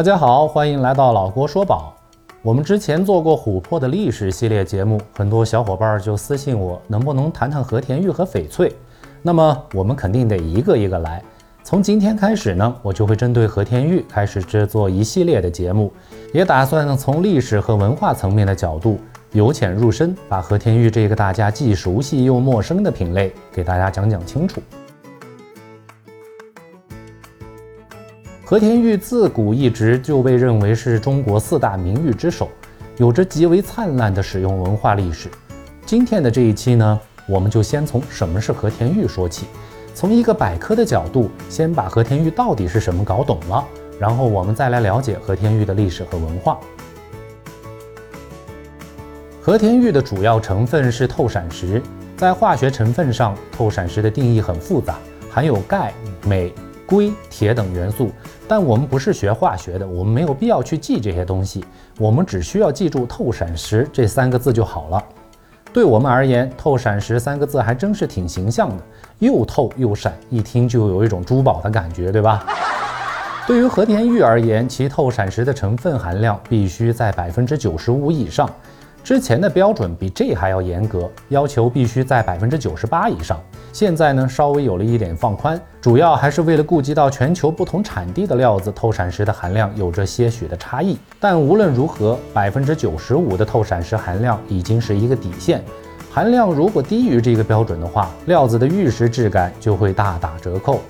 大家好，欢迎来到老郭说宝。我们之前做过琥珀的历史系列节目，很多小伙伴就私信我，能不能谈谈和田玉和翡翠？那么我们肯定得一个一个来。从今天开始呢，我就会针对和田玉开始制作一系列的节目，也打算从历史和文化层面的角度由浅入深，把和田玉这个大家既熟悉又陌生的品类给大家讲讲清楚。和田玉自古一直就被认为是中国四大名玉之首，有着极为灿烂的使用文化历史。今天的这一期呢，我们就先从什么是和田玉说起，从一个百科的角度，先把和田玉到底是什么搞懂了，然后我们再来了解和田玉的历史和文化。和田玉的主要成分是透闪石，在化学成分上，透闪石的定义很复杂，含有钙、镁。硅、铁等元素，但我们不是学化学的，我们没有必要去记这些东西，我们只需要记住透闪石这三个字就好了。对我们而言，透闪石三个字还真是挺形象的，又透又闪，一听就有一种珠宝的感觉，对吧？对于和田玉而言，其透闪石的成分含量必须在百分之九十五以上。之前的标准比这还要严格，要求必须在百分之九十八以上。现在呢，稍微有了一点放宽，主要还是为了顾及到全球不同产地的料子透闪石的含量有着些许的差异。但无论如何，百分之九十五的透闪石含量已经是一个底线。含量如果低于这个标准的话，料子的玉石质感就会大打折扣。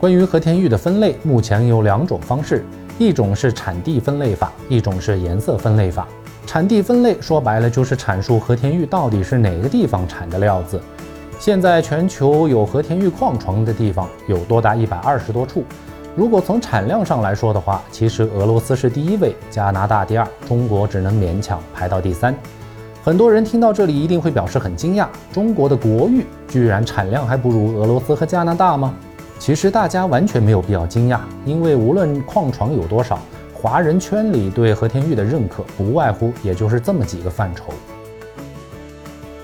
关于和田玉的分类，目前有两种方式。一种是产地分类法，一种是颜色分类法。产地分类说白了就是阐述和田玉到底是哪个地方产的料子。现在全球有和田玉矿床的地方有多达一百二十多处。如果从产量上来说的话，其实俄罗斯是第一位，加拿大第二，中国只能勉强排到第三。很多人听到这里一定会表示很惊讶：中国的国玉居然产量还不如俄罗斯和加拿大吗？其实大家完全没有必要惊讶，因为无论矿床有多少，华人圈里对和田玉的认可不外乎也就是这么几个范畴。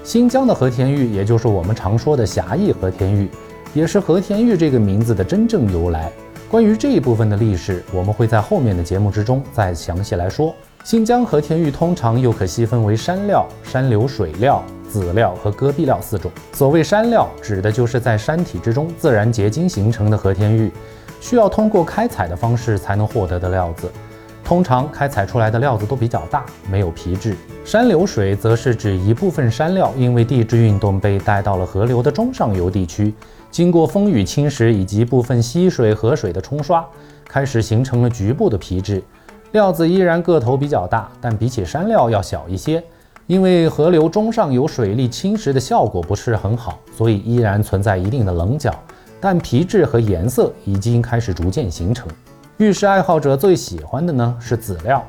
新疆的和田玉，也就是我们常说的狭义和田玉，也是和田玉这个名字的真正由来。关于这一部分的历史，我们会在后面的节目之中再详细来说。新疆和田玉通常又可细分为山料、山流水料。籽料和戈壁料四种。所谓山料，指的就是在山体之中自然结晶形成的和田玉，需要通过开采的方式才能获得的料子。通常开采出来的料子都比较大，没有皮质。山流水则是指一部分山料因为地质运动被带到了河流的中上游地区，经过风雨侵蚀以及部分溪水、河水的冲刷，开始形成了局部的皮质。料子依然个头比较大，但比起山料要小一些。因为河流中上游水力侵蚀的效果不是很好，所以依然存在一定的棱角，但皮质和颜色已经开始逐渐形成。玉石爱好者最喜欢的呢是籽料，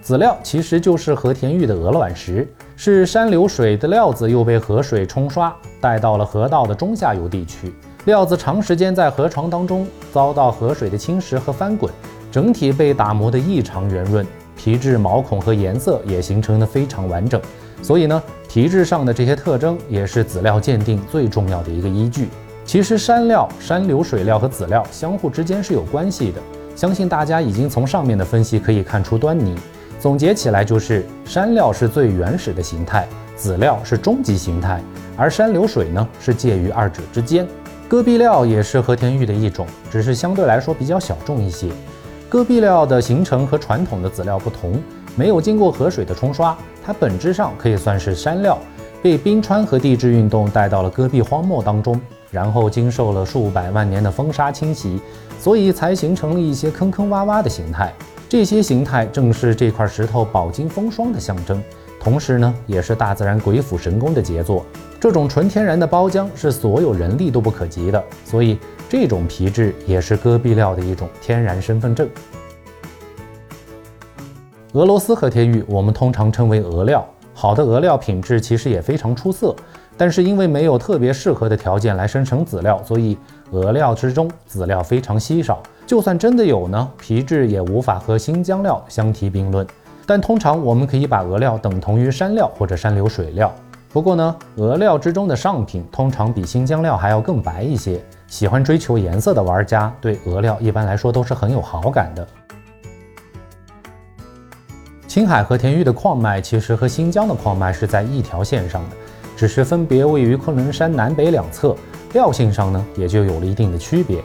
籽料其实就是和田玉的鹅卵石，是山流水的料子又被河水冲刷带到了河道的中下游地区，料子长时间在河床当中遭到河水的侵蚀和翻滚，整体被打磨得异常圆润。皮质毛孔和颜色也形成的非常完整，所以呢，皮质上的这些特征也是籽料鉴定最重要的一个依据。其实山料、山流水料和籽料相互之间是有关系的，相信大家已经从上面的分析可以看出端倪。总结起来就是，山料是最原始的形态，籽料是终极形态，而山流水呢是介于二者之间。戈壁料也是和田玉的一种，只是相对来说比较小众一些。戈壁料的形成和传统的籽料不同，没有经过河水的冲刷，它本质上可以算是山料，被冰川和地质运动带到了戈壁荒漠当中，然后经受了数百万年的风沙侵袭，所以才形成了一些坑坑洼洼的形态。这些形态正是这块石头饱经风霜的象征，同时呢，也是大自然鬼斧神工的杰作。这种纯天然的包浆是所有人力都不可及的，所以。这种皮质也是戈壁料的一种天然身份证。俄罗斯和田玉我们通常称为俄料，好的俄料品质其实也非常出色，但是因为没有特别适合的条件来生成籽料，所以俄料之中籽料非常稀少。就算真的有呢，皮质也无法和新疆料相提并论。但通常我们可以把俄料等同于山料或者山流水料。不过呢，俄料之中的上品通常比新疆料还要更白一些。喜欢追求颜色的玩家对俄料一般来说都是很有好感的。青海和田玉的矿脉其实和新疆的矿脉是在一条线上的，只是分别位于昆仑山南北两侧，料性上呢也就有了一定的区别。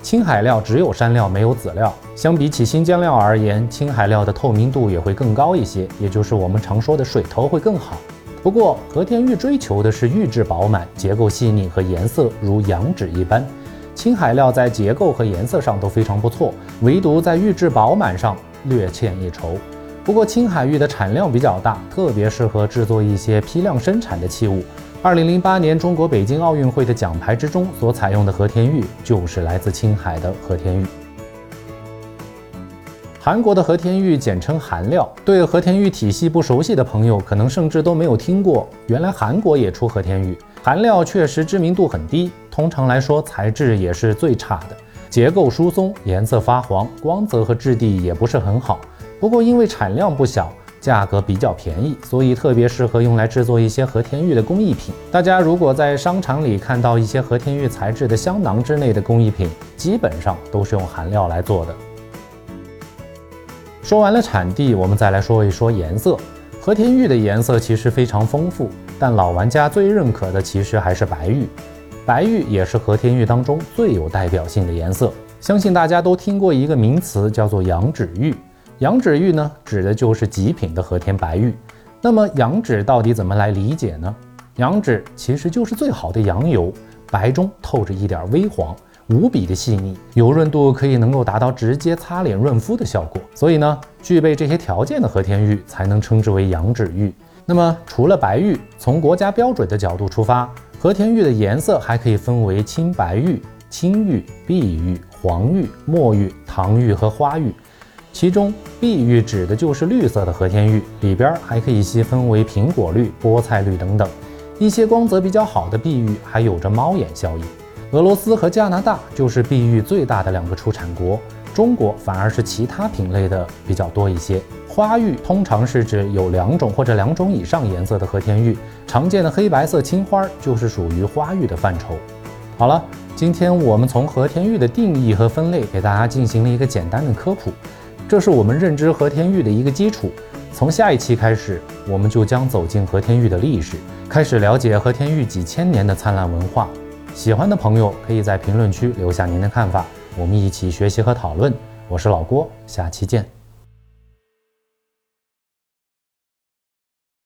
青海料只有山料没有籽料，相比起新疆料而言，青海料的透明度也会更高一些，也就是我们常说的水头会更好。不过和田玉追求的是玉质饱满、结构细腻和颜色如羊脂一般，青海料在结构和颜色上都非常不错，唯独在玉质饱满上略欠一筹。不过青海玉的产量比较大，特别适合制作一些批量生产的器物。二零零八年中国北京奥运会的奖牌之中所采用的和田玉，就是来自青海的和田玉。韩国的和田玉简称韩料，对和田玉体系不熟悉的朋友，可能甚至都没有听过。原来韩国也出和田玉，韩料确实知名度很低，通常来说材质也是最差的，结构疏松，颜色发黄，光泽和质地也不是很好。不过，因为产量不小，价格比较便宜，所以特别适合用来制作一些和田玉的工艺品。大家如果在商场里看到一些和田玉材质的香囊之类的工艺品，基本上都是用韩料来做的。说完了产地，我们再来说一说颜色。和田玉的颜色其实非常丰富，但老玩家最认可的其实还是白玉。白玉也是和田玉当中最有代表性的颜色。相信大家都听过一个名词，叫做羊脂玉。羊脂玉呢，指的就是极品的和田白玉。那么羊脂到底怎么来理解呢？羊脂其实就是最好的羊油，白中透着一点微黄，无比的细腻，油润度可以能够达到直接擦脸润肤的效果。所以呢，具备这些条件的和田玉才能称之为羊脂玉。那么除了白玉，从国家标准的角度出发，和田玉的颜色还可以分为青白玉、青玉、碧玉、黄玉、墨玉、唐玉和花玉。其中碧玉指的就是绿色的和田玉，里边还可以细分为苹果绿、菠菜绿等等。一些光泽比较好的碧玉还有着猫眼效应。俄罗斯和加拿大就是碧玉最大的两个出产国，中国反而是其他品类的比较多一些。花玉通常是指有两种或者两种以上颜色的和田玉，常见的黑白色青花就是属于花玉的范畴。好了，今天我们从和田玉的定义和分类给大家进行了一个简单的科普。这是我们认知和田玉的一个基础。从下一期开始，我们就将走进和田玉的历史，开始了解和田玉几千年的灿烂文化。喜欢的朋友可以在评论区留下您的看法，我们一起学习和讨论。我是老郭，下期见。